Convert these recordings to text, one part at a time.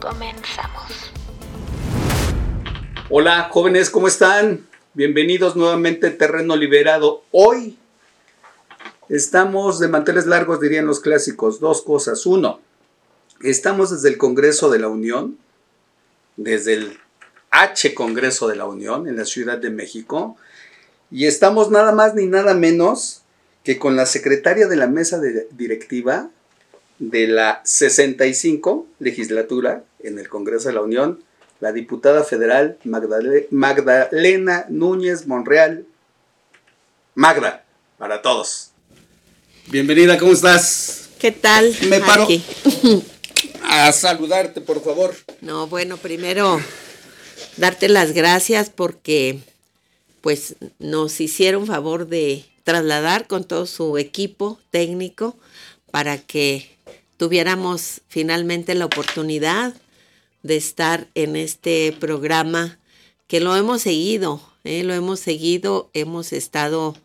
Comenzamos. Hola jóvenes, ¿cómo están? Bienvenidos nuevamente a Terreno Liberado. Hoy estamos de manteles largos, dirían los clásicos. Dos cosas. Uno, estamos desde el Congreso de la Unión, desde el H Congreso de la Unión en la Ciudad de México, y estamos nada más ni nada menos que con la secretaria de la mesa de directiva de la 65 legislatura en el Congreso de la Unión, la diputada federal Magdalena Núñez Monreal. Magda, para todos. Bienvenida, ¿cómo estás? ¿Qué tal? Me paro a saludarte, por favor. No, bueno, primero darte las gracias porque pues nos hicieron favor de trasladar con todo su equipo técnico para que tuviéramos finalmente la oportunidad de estar en este programa que lo hemos seguido, ¿eh? lo hemos seguido, hemos estado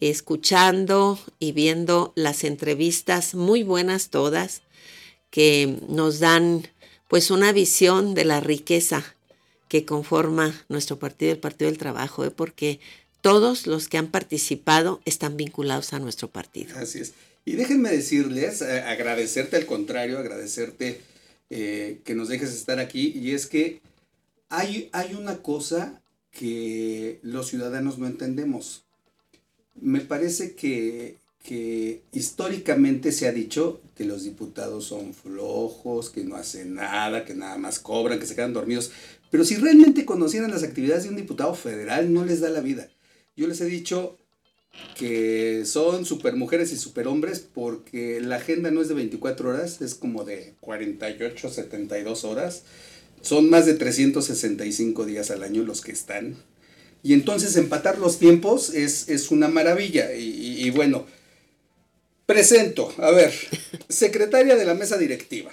escuchando y viendo las entrevistas muy buenas todas que nos dan pues una visión de la riqueza que conforma nuestro partido, el Partido del Trabajo, ¿eh? porque todos los que han participado están vinculados a nuestro partido. Así es. Y déjenme decirles, eh, agradecerte al contrario, agradecerte eh, que nos dejes estar aquí. Y es que hay, hay una cosa que los ciudadanos no entendemos. Me parece que, que históricamente se ha dicho que los diputados son flojos, que no hacen nada, que nada más cobran, que se quedan dormidos. Pero si realmente conocieran las actividades de un diputado federal, no les da la vida. Yo les he dicho, que son supermujeres y superhombres porque la agenda no es de 24 horas, es como de 48, 72 horas. Son más de 365 días al año los que están. Y entonces empatar los tiempos es, una maravilla. Y, y bueno, presento, a ver, secretaria de la mesa directiva.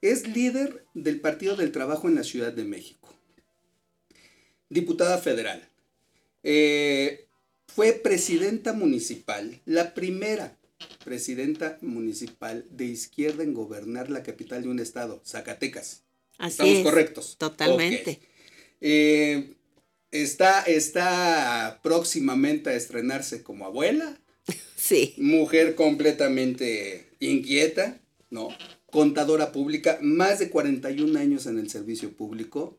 Es líder del Partido del Trabajo en la Ciudad de México. Diputada federal. Eh, fue presidenta municipal, la primera presidenta municipal de izquierda en gobernar la capital de un estado, Zacatecas. Así ¿Estamos correctos? Totalmente. Eh, está, está próximamente a estrenarse como abuela. Sí. Mujer completamente inquieta, ¿no? Contadora pública, más de 41 años en el servicio público.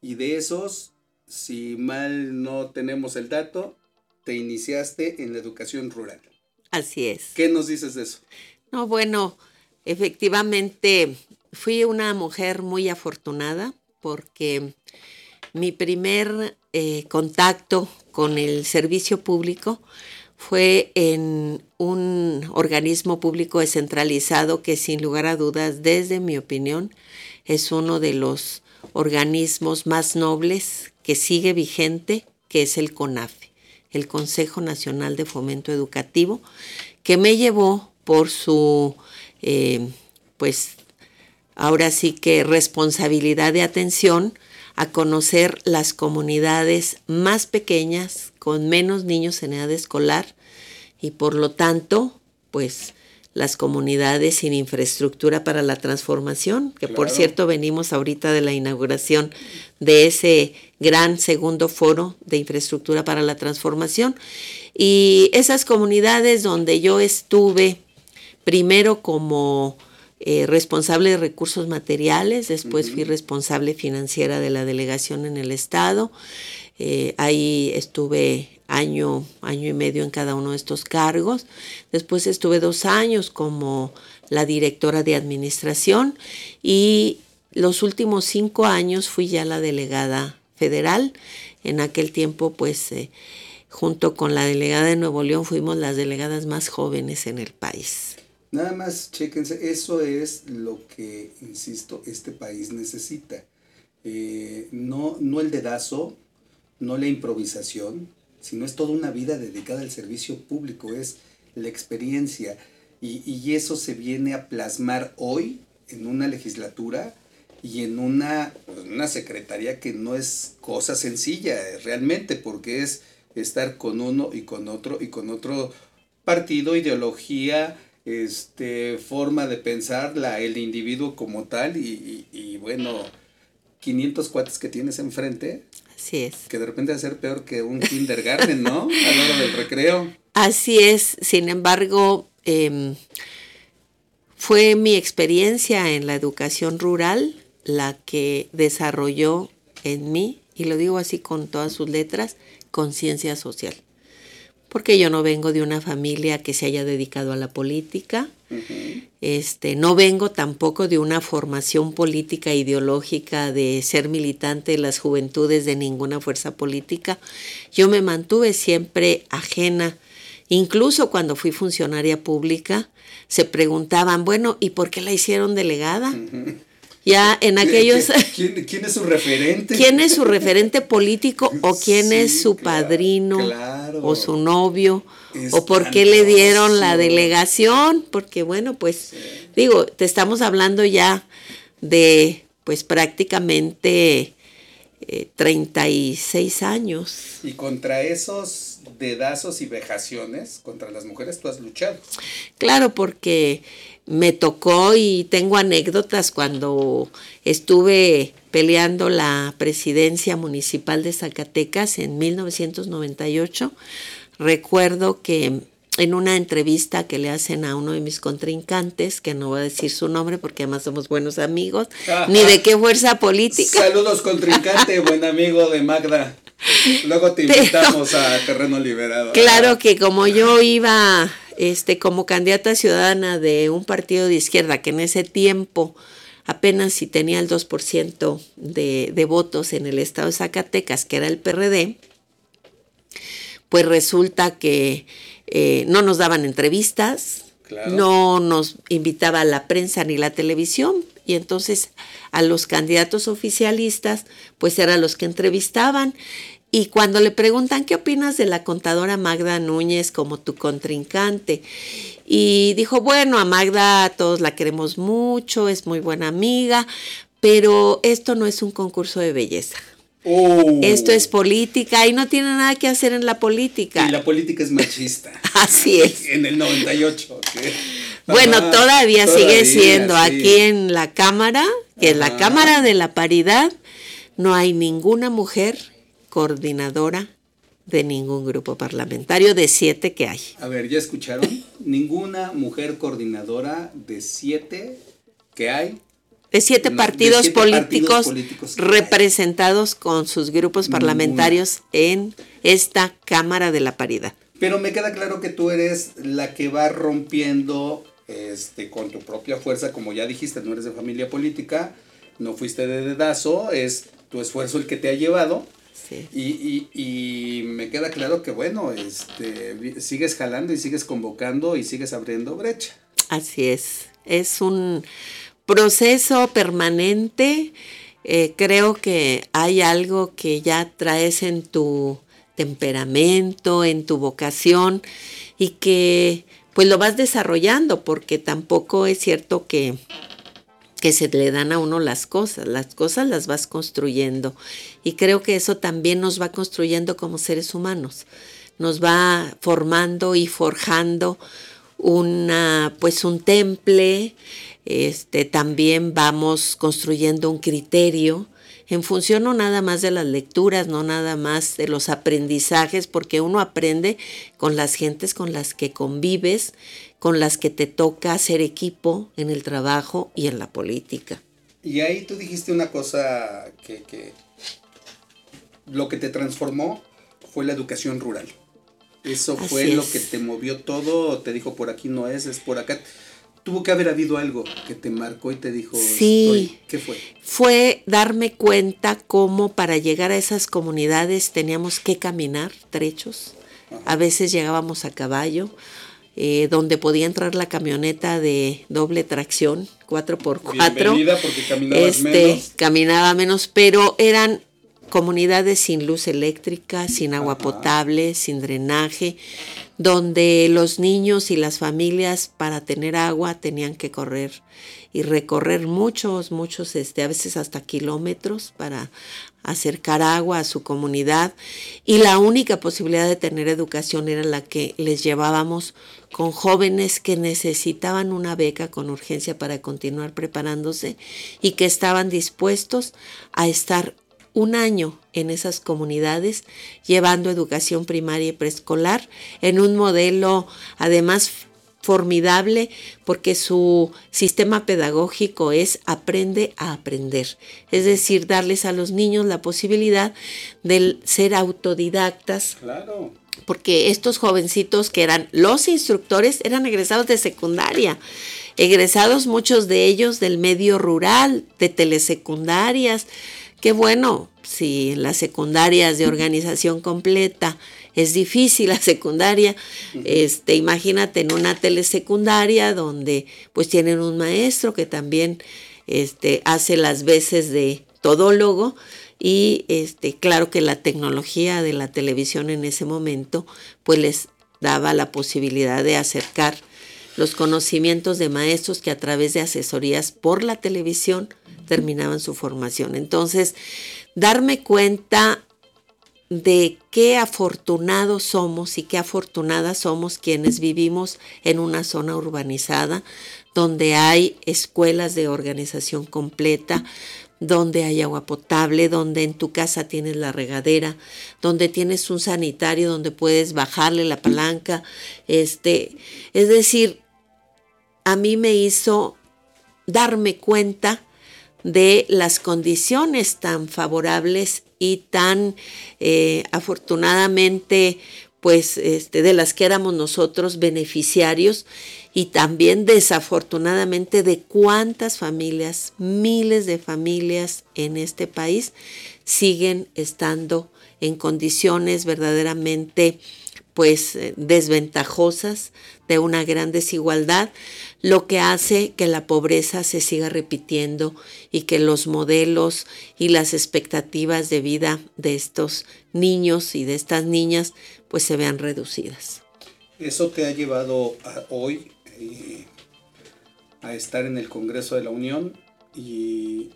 Y de esos, si mal no tenemos el dato, te iniciaste en la educación rural. Así es. ¿Qué nos dices de eso? No, bueno, efectivamente fui una mujer muy afortunada porque mi primer eh, contacto con el servicio público fue en un organismo público descentralizado que sin lugar a dudas, desde mi opinión, es uno de los organismos más nobles que sigue vigente, que es el CONAFE el Consejo Nacional de Fomento Educativo, que me llevó por su, eh, pues, ahora sí que responsabilidad de atención a conocer las comunidades más pequeñas, con menos niños en edad escolar, y por lo tanto, pues, las comunidades sin infraestructura para la transformación, que por cierto venimos ahorita de la inauguración de ese gran segundo foro de infraestructura para la transformación. Y esas comunidades donde yo estuve primero como eh, responsable de recursos materiales, después fui responsable financiera de la delegación en el estado, eh, ahí estuve año, año y medio en cada uno de estos cargos. Después estuve dos años como la directora de administración y los últimos cinco años fui ya la delegada federal. En aquel tiempo, pues, eh, junto con la delegada de Nuevo León, fuimos las delegadas más jóvenes en el país. Nada más, chéquense, eso es lo que, insisto, este país necesita. Eh, no, no el dedazo, no la improvisación, sino es toda una vida dedicada al servicio público, es la experiencia. Y, y eso se viene a plasmar hoy en una legislatura y en una, pues, una secretaría que no es cosa sencilla realmente, porque es estar con uno y con otro y con otro partido, ideología, este, forma de pensar, la, el individuo como tal y, y, y bueno, 500 cuates que tienes enfrente. Así es. Que de repente va a ser peor que un kindergarten, ¿no? A la hora del recreo. Así es, sin embargo, eh, fue mi experiencia en la educación rural la que desarrolló en mí, y lo digo así con todas sus letras, conciencia social. Porque yo no vengo de una familia que se haya dedicado a la política, uh -huh. este, no vengo tampoco de una formación política ideológica de ser militante de las juventudes de ninguna fuerza política. Yo me mantuve siempre ajena Incluso cuando fui funcionaria pública, se preguntaban, bueno, ¿y por qué la hicieron delegada? Uh -huh. Ya en aquellos... ¿Quién, ¿Quién, es su referente? ¿Quién es su referente político o quién sí, es su padrino claro. o su novio? ¿O por qué le dieron la delegación? Porque bueno, pues sí. digo, te estamos hablando ya de pues prácticamente eh, 36 años. Y contra esos dedazos y vejaciones contra las mujeres tú has luchado. Claro, porque me tocó y tengo anécdotas cuando estuve peleando la presidencia municipal de Zacatecas en 1998. Recuerdo que en una entrevista que le hacen a uno de mis contrincantes, que no voy a decir su nombre porque además somos buenos amigos, Ajá. ni de qué fuerza política. Saludos contrincante, buen amigo de Magda. Luego te invitamos Pero, a Terreno Liberado. Claro que como yo iba este, como candidata ciudadana de un partido de izquierda que en ese tiempo apenas si tenía el 2% de, de votos en el estado de Zacatecas, que era el PRD, pues resulta que eh, no nos daban entrevistas, claro. no nos invitaba la prensa ni la televisión, y entonces a los candidatos oficialistas, pues eran los que entrevistaban. Y cuando le preguntan qué opinas de la contadora Magda Núñez como tu contrincante, y dijo, bueno, a Magda todos la queremos mucho, es muy buena amiga, pero esto no es un concurso de belleza. Oh. Esto es política y no tiene nada que hacer en la política. Y la política es machista. Así es. En el 98. ¿okay? Bueno, todavía, todavía, sigue siendo sí. aquí en la Cámara, que en la Cámara de la Paridad no hay ninguna mujer coordinadora de ningún grupo parlamentario de siete que hay. A ver, ¿ya escucharon? ninguna mujer coordinadora de siete que hay de siete, no, partidos, de siete políticos partidos, políticos representados con sus grupos parlamentarios Ninguna. en esta Cámara de la Paridad. Pero me queda claro que tú eres la que va rompiendo este, con tu propia fuerza, como ya dijiste, no eres de familia política, no fuiste de dedazo, es tu esfuerzo el que te ha llevado. Sí. Y, y, y, me queda claro que, bueno, este, sigues jalando y sigues convocando y sigues abriendo brecha. Así es. Es un proceso permanente. Eh, creo que hay algo que ya traes en tu temperamento, en tu vocación y que pues lo vas desarrollando porque tampoco es cierto que que se le dan a uno las cosas, las cosas las vas construyendo. Y creo que eso también nos va construyendo como seres humanos, nos va formando y forjando una pues un temple, este, también vamos construyendo un criterio en función no nada más de las lecturas, no nada más de los aprendizajes, porque uno aprende con las gentes con las que convives, con las que te toca hacer equipo en el trabajo y en la política. Y ahí tú dijiste una cosa que, que lo que te transformó fue la educación rural. Eso Así fue es. lo que te movió todo, te dijo por aquí no es, es por acá tuvo que haber habido algo que te marcó y te dijo, sí, estoy. ¿qué fue? Fue darme cuenta cómo para llegar a esas comunidades teníamos que caminar trechos. Ajá. A veces llegábamos a caballo eh, donde podía entrar la camioneta de doble tracción, 4x4. Bienvenida porque este, menos. Caminaba menos, pero eran comunidades sin luz eléctrica, sin agua Ajá. potable, sin drenaje, donde los niños y las familias para tener agua tenían que correr y recorrer muchos, muchos, este, a veces hasta kilómetros para acercar agua a su comunidad. Y la única posibilidad de tener educación era la que les llevábamos con jóvenes que necesitaban una beca con urgencia para continuar preparándose y que estaban dispuestos a estar un año en esas comunidades llevando educación primaria y preescolar en un modelo además formidable porque su sistema pedagógico es aprende a aprender, es decir, darles a los niños la posibilidad de ser autodidactas, Claro. porque estos jovencitos que eran los instructores eran egresados de secundaria, egresados muchos de ellos del medio rural, de telesecundarias. Qué bueno, si en las secundarias de organización completa es difícil la secundaria, este, imagínate en una telesecundaria donde pues tienen un maestro que también este, hace las veces de todólogo y este, claro que la tecnología de la televisión en ese momento pues les daba la posibilidad de acercar los conocimientos de maestros que a través de asesorías por la televisión terminaban su formación. Entonces, darme cuenta de qué afortunados somos y qué afortunadas somos quienes vivimos en una zona urbanizada donde hay escuelas de organización completa, donde hay agua potable, donde en tu casa tienes la regadera, donde tienes un sanitario donde puedes bajarle la palanca, este, es decir, a mí me hizo darme cuenta de las condiciones tan favorables y tan eh, afortunadamente pues este, de las que éramos nosotros beneficiarios y también desafortunadamente de cuántas familias, miles de familias en este país siguen estando en condiciones verdaderamente pues eh, desventajosas de una gran desigualdad, lo que hace que la pobreza se siga repitiendo y que los modelos y las expectativas de vida de estos niños y de estas niñas pues se vean reducidas. Eso te ha llevado hoy eh, a estar en el Congreso de la Unión y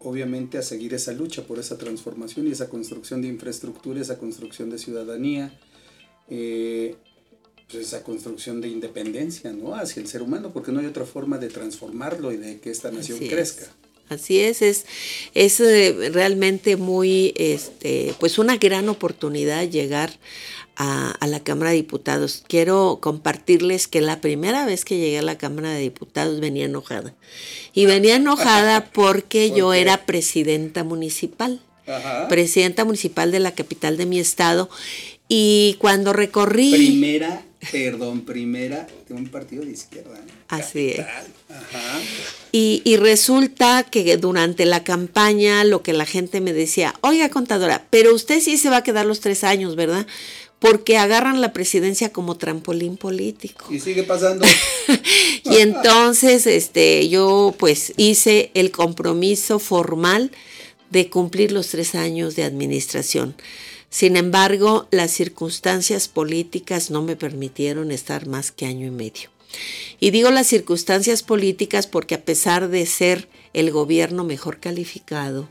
obviamente a seguir esa lucha por esa transformación y esa construcción de infraestructura, esa construcción de ciudadanía, eh, pues esa construcción de independencia ¿no? hacia el ser humano, porque no hay otra forma de transformarlo y de que esta nación Así es. crezca. Así es, es, es eh, realmente muy, este, pues una gran oportunidad llegar a, a, la Cámara de Diputados. Quiero compartirles que la primera vez que llegué a la Cámara de Diputados venía enojada. Y venía enojada porque ¿Por yo era presidenta municipal, Ajá. presidenta municipal de la capital de mi estado. Y cuando recorrí... Primera, perdón, primera de un partido de izquierda. ¿no? Así es. Ajá. Y, y resulta que durante la campaña lo que la gente me decía, oiga contadora, pero usted sí se va a quedar los tres años, ¿verdad? Porque agarran la presidencia como trampolín político. Y sigue pasando. Y entonces este, yo pues hice el compromiso formal de cumplir los tres años de administración. Sin embargo, las circunstancias políticas no me permitieron estar más que año y medio. Y digo las circunstancias políticas porque a pesar de ser el gobierno mejor calificado,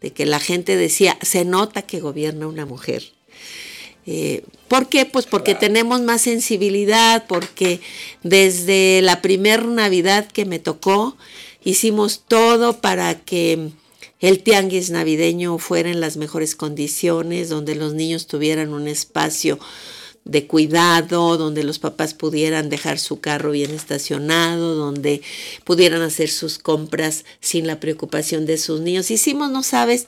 de que la gente decía, se nota que gobierna una mujer. Eh, ¿Por qué? Pues porque tenemos más sensibilidad, porque desde la primer Navidad que me tocó, hicimos todo para que el tianguis navideño fuera en las mejores condiciones, donde los niños tuvieran un espacio de cuidado, donde los papás pudieran dejar su carro bien estacionado, donde pudieran hacer sus compras sin la preocupación de sus niños. Hicimos, no sabes,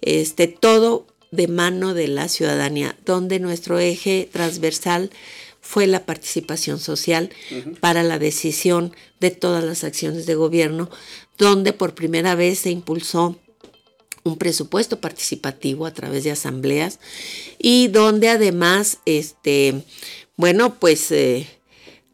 este todo de mano de la ciudadanía, donde nuestro eje transversal fue la participación social para la decisión de todas las acciones de gobierno, donde por primera vez se impulsó un presupuesto participativo a través de asambleas y donde además, este, bueno, pues eh,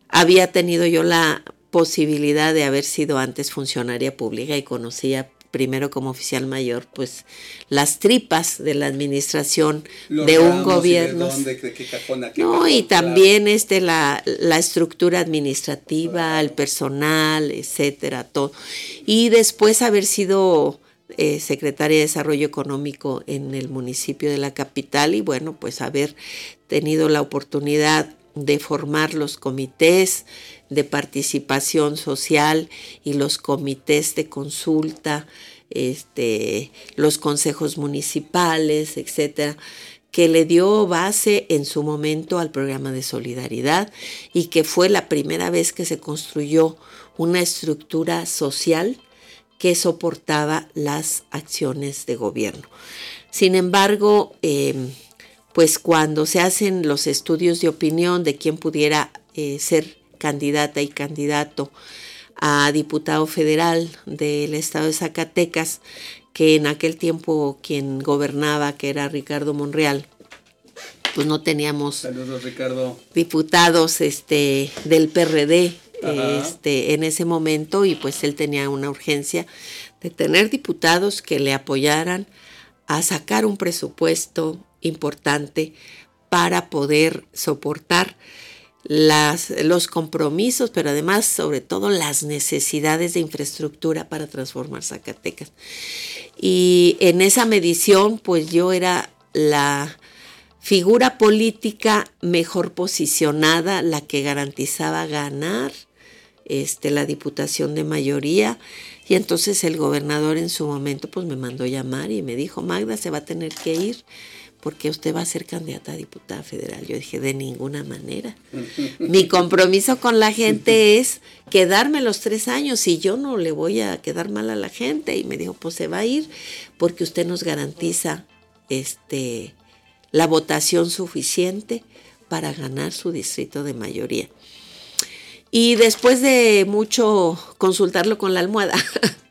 había tenido yo la posibilidad de haber sido antes funcionaria pública y conocía primero como oficial mayor, pues las tripas de la administración Los de un y de gobierno. dónde, de qué qué No, cajón, y claro. también este la, la estructura administrativa, el personal, etcétera, todo. Y después haber sido eh, secretaria de Desarrollo Económico en el municipio de la capital y bueno, pues haber tenido la oportunidad de formar los comités de participación social y los comités de consulta, este, los consejos municipales, etcétera, que le dio base en su momento al programa de solidaridad y que fue la primera vez que se construyó una estructura social que soportaba las acciones de gobierno. Sin embargo, eh, pues cuando se hacen los estudios de opinión de quién pudiera eh, ser candidata y candidato a diputado federal del estado de Zacatecas, que en aquel tiempo quien gobernaba, que era Ricardo Monreal, pues no teníamos Saludos, Ricardo. diputados este del PRD Ajá. este en ese momento y pues él tenía una urgencia de tener diputados que le apoyaran a sacar un presupuesto importante para poder soportar las, los compromisos, pero además sobre todo las necesidades de infraestructura para transformar Zacatecas. Y en esa medición, pues yo era la figura política mejor posicionada, la que garantizaba ganar este, la diputación de mayoría. Y entonces el gobernador en su momento pues me mandó llamar y me dijo, Magda se va a tener que ir porque usted va a ser candidata a diputada federal. Yo dije, de ninguna manera. Mi compromiso con la gente es quedarme los tres años y yo no le voy a quedar mal a la gente. Y me dijo, pues se va a ir porque usted nos garantiza este, la votación suficiente para ganar su distrito de mayoría. Y después de mucho consultarlo con la almohada,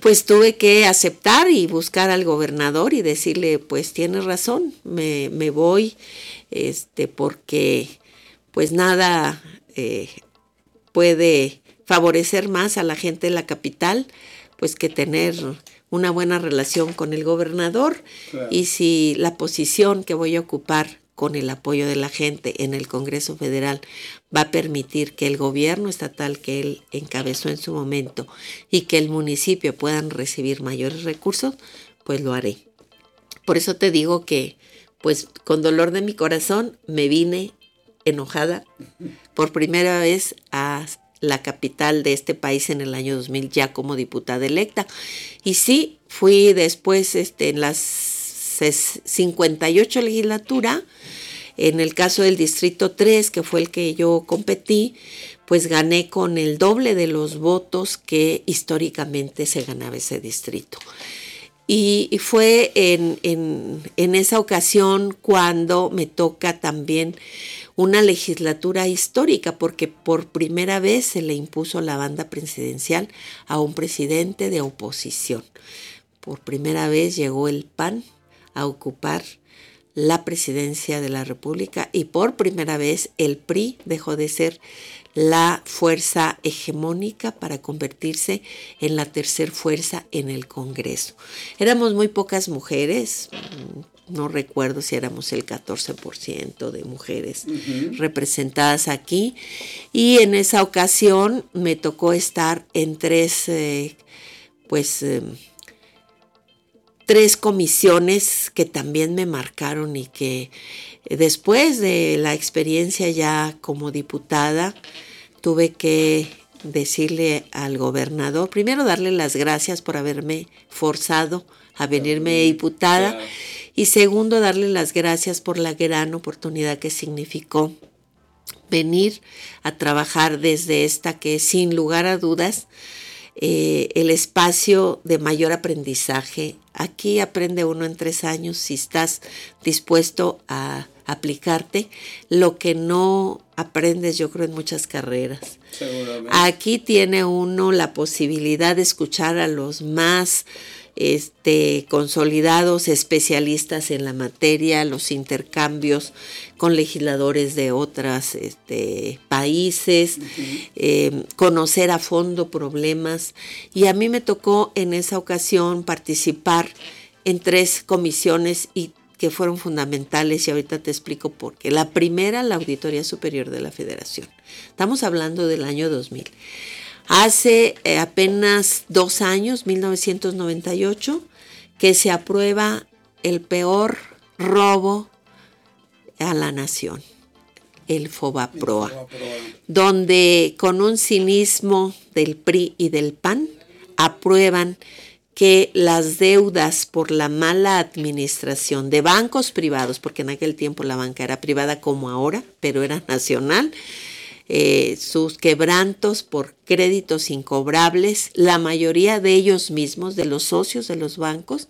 pues tuve que aceptar y buscar al gobernador y decirle, pues tienes razón, me, me voy, este, porque pues nada eh, puede favorecer más a la gente de la capital, pues que tener una buena relación con el gobernador Claro. y si la posición que voy a ocupar con el apoyo de la gente en el Congreso Federal va a permitir que el gobierno estatal que él encabezó en su momento y que el municipio puedan recibir mayores recursos, pues lo haré. Por eso te digo que, pues con dolor de mi corazón, me vine enojada por primera vez a la capital de este país en el año 2000 ya como diputada electa. Y sí, fui después este, en las 58 legislatura, en el caso del Distrito 3, que fue el que yo competí, pues gané con el doble de los votos que históricamente se ganaba ese distrito. Y, fue en- en esa ocasión cuando me toca también una legislatura histórica, porque por primera vez se le impuso la banda presidencial a un presidente de oposición. Por primera vez llegó el PAN a ocupar la presidencia de la República y por primera vez el PRI dejó de ser la fuerza hegemónica para convertirse en la tercer fuerza en el Congreso. Éramos muy pocas mujeres, no recuerdo si éramos el 14% de mujeres representadas aquí y en esa ocasión me tocó estar en tres, eh, pues, eh, tres comisiones que también me marcaron y que después de la experiencia ya como diputada tuve que decirle al gobernador, primero darle las gracias por haberme forzado a venirme diputada y segundo darle las gracias por la gran oportunidad que significó venir a trabajar desde esta que sin lugar a dudas eh, el espacio de mayor aprendizaje. Aquí aprende uno en tres años si estás dispuesto a aplicarte lo que no aprendes yo creo en muchas carreras. Seguramente. Aquí tiene uno la posibilidad de escuchar a los más este, consolidados, especialistas en la materia, los intercambios con legisladores de otros este, países, eh, conocer a fondo problemas. Y a mí me tocó en esa ocasión participar en tres comisiones y que fueron fundamentales y ahorita te explico por qué. La primera, la Auditoría Superior de la Federación. Estamos hablando del año 2000. Hace eh, apenas dos años, 1998, que se aprueba el peor robo a la nación, el FOBAPROA, donde con un cinismo del PRI y del PAN aprueban que las deudas por la mala administración de bancos privados, porque en aquel tiempo la banca era privada como ahora, pero era nacional, eh, sus quebrantos por créditos incobrables, la mayoría de ellos mismos, de los socios de los bancos,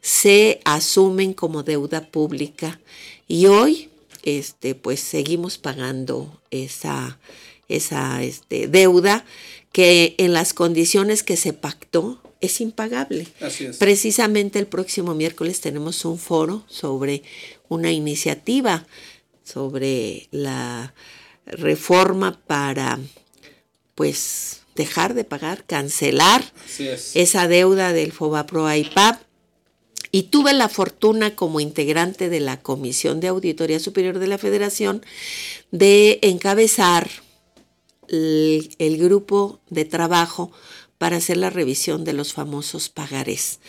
se asumen como deuda pública. Y hoy, este, pues seguimos pagando esa, esa este, deuda que en las condiciones que se pactó es impagable. Precisamente el próximo miércoles tenemos un foro sobre una iniciativa sobre la reforma para pues dejar de pagar, cancelar esa deuda del FOBAPRO IPAP. Y tuve la fortuna como integrante de la Comisión de Auditoría Superior de la Federación de encabezar el grupo de trabajo para hacer la revisión de los famosos pagarés.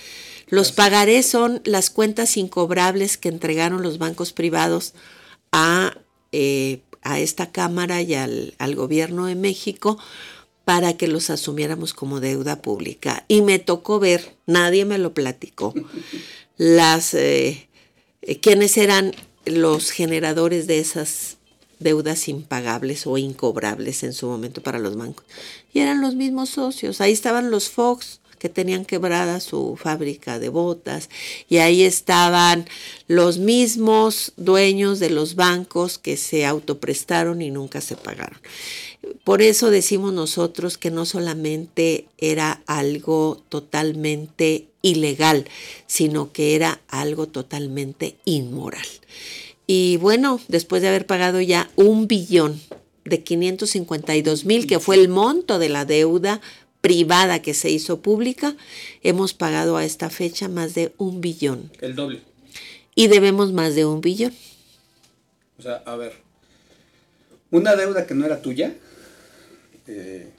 Los pagarés son las cuentas incobrables que entregaron los bancos privados a, eh, a esta Cámara y al, gobierno de México para que los asumiéramos como deuda pública. Y me tocó ver, nadie me lo platicó, las eh, quiénes eran los generadores de esas deudas impagables o incobrables en su momento para los bancos. Y eran los mismos socios. Ahí estaban los Fox que tenían quebrada su fábrica de botas y ahí estaban los mismos dueños de los bancos que se autoprestaron y nunca se pagaron. Por eso decimos nosotros que no solamente era algo totalmente ilegal, sino que era algo totalmente inmoral. Y bueno, después de haber pagado ya un billón de 552 mil, que fue el monto de la deuda privada que se hizo pública, hemos pagado a esta fecha más de un billón. El doble. Y debemos más de un billón. O sea, a ver, una deuda que no era tuya, eh,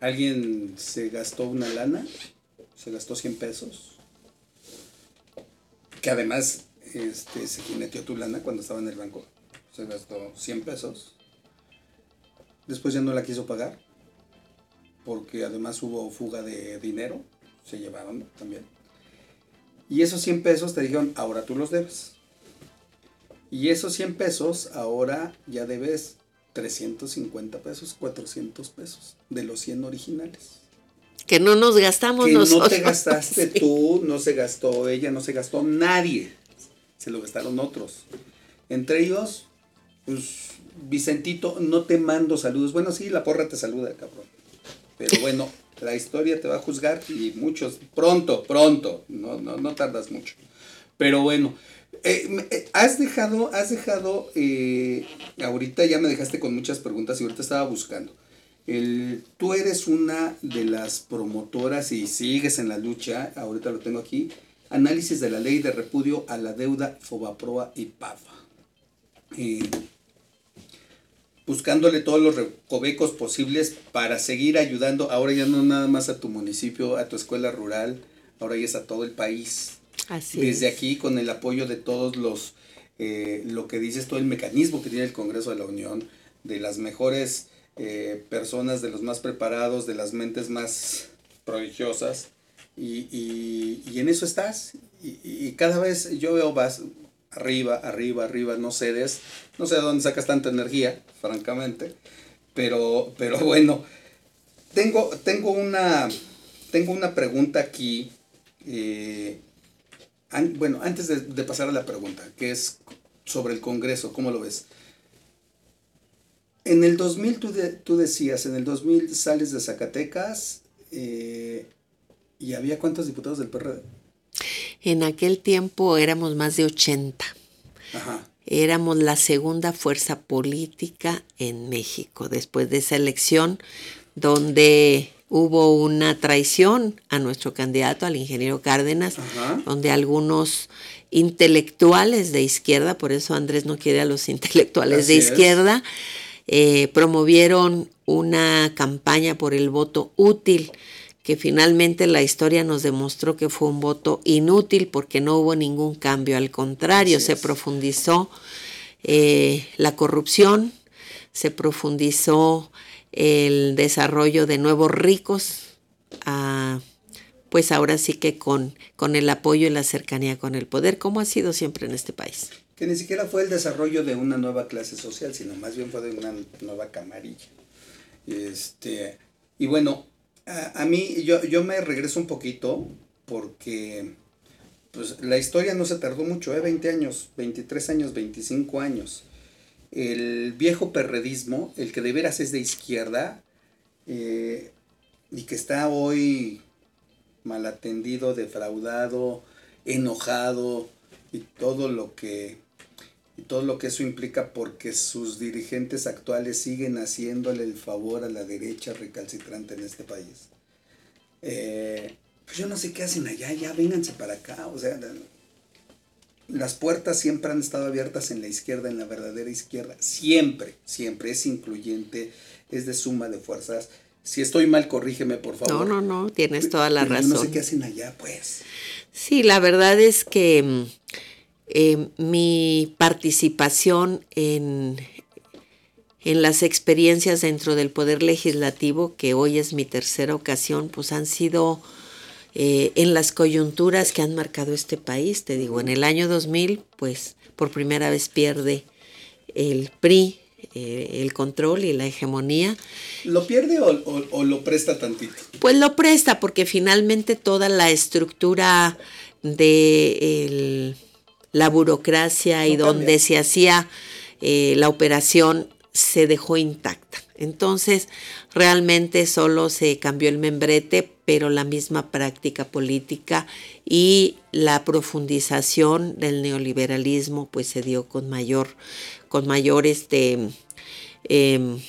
alguien se gastó una lana, se gastó 100 pesos, que además este, se jineteó tu lana cuando estaba en el banco. Se gastó 100 pesos. Después ya no la quiso pagar. Porque además hubo fuga de dinero. Se llevaron también. Y esos 100 pesos te dijeron, ahora tú los debes. Y esos 100 pesos ahora ya debes 350 pesos, 400 pesos de los 100 originales. Que no nos gastamos que nosotros. No te gastaste tú, no se gastó ella, no se gastó nadie se lo gastaron otros. Entre ellos, pues, Vicentito, no te mando saludos. Bueno, sí, la porra te saluda, cabrón. Pero bueno, la historia te va a juzgar y muchos, pronto, pronto, no, no, no tardas mucho. Pero bueno, eh, eh, has dejado, has dejado, eh, ahorita ya me dejaste con muchas preguntas y ahorita estaba buscando. El, tú eres una de las promotoras y sigues en la lucha, ahorita lo tengo aquí, Análisis de la ley de repudio a la deuda Fobaproa y PAFA. Buscándole todos los recovecos posibles para seguir ayudando, ahora ya no nada más a tu municipio, a tu escuela rural, ahora ya es a todo el país. Así Desde aquí, con el apoyo de todos los, eh, lo que dices, todo el mecanismo que tiene el Congreso de la Unión, de las mejores eh, personas, de los más preparados, de las mentes más prodigiosas, y, y, en eso estás. Y, cada vez yo veo vas arriba, arriba, arriba, no cedes. No sé de dónde sacas tanta energía, francamente. Pero, pero bueno, tengo, tengo, una, tengo una pregunta aquí. Eh, bueno, antes de, pasar a la pregunta, que es sobre el Congreso, ¿cómo lo ves? En el 2000 tú, tú decías, en el 2000 sales de Zacatecas, eh, ¿Y había cuántos diputados del PRD? En aquel tiempo éramos más de 80. Ajá. Éramos la segunda fuerza política en México después de esa elección donde hubo una traición a nuestro candidato, al ingeniero Cárdenas, Ajá. donde algunos intelectuales de izquierda, por eso Andrés no quiere a los intelectuales de Así izquierda, eh, promovieron una campaña por el voto útil, que finalmente la historia nos demostró que fue un voto inútil porque no hubo ningún cambio, al contrario, Así se es. profundizó eh, la corrupción, se profundizó el desarrollo de nuevos ricos, ah, pues ahora sí que con, con el apoyo y la cercanía con el poder, como ha sido siempre en este país. Que ni siquiera fue el desarrollo de una nueva clase social, sino más bien fue de una nueva camarilla. Este, y bueno, a, mí yo, yo me regreso un poquito porque pues, la historia no se tardó mucho, ¿eh? 20 años, 23 años, 25 años. El viejo perredismo, el que de veras es de izquierda eh, y que está hoy mal atendido, defraudado, enojado y todo lo que y todo lo que eso implica porque sus dirigentes actuales siguen haciéndole el favor a la derecha recalcitrante en este país. Eh, pues yo no sé qué hacen allá, ya vénganse para acá, o sea, la- las puertas siempre han estado abiertas en la izquierda, en la verdadera izquierda, siempre, siempre, es incluyente, es de suma de fuerzas. Si estoy mal, corrígeme, por favor. No, no, no, tienes toda la Pero yo razón. no sé qué hacen allá, pues. Sí, la verdad es que mm, eh, mi participación en, en las experiencias dentro del Poder Legislativo, que hoy es mi tercera ocasión, pues han sido eh, en las coyunturas que han marcado este país. Te digo, en el año 2000, pues por primera vez pierde el PRI eh, el control y la hegemonía. ¿Lo pierde o, o- o lo presta tantito? Pues lo presta porque finalmente toda la estructura de el- la burocracia y No donde cambia. se hacía eh, la operación se dejó intacta. Entonces, realmente solo se cambió el membrete, pero la misma práctica política y la profundización del neoliberalismo pues se dio con mayor, con mayor este, em,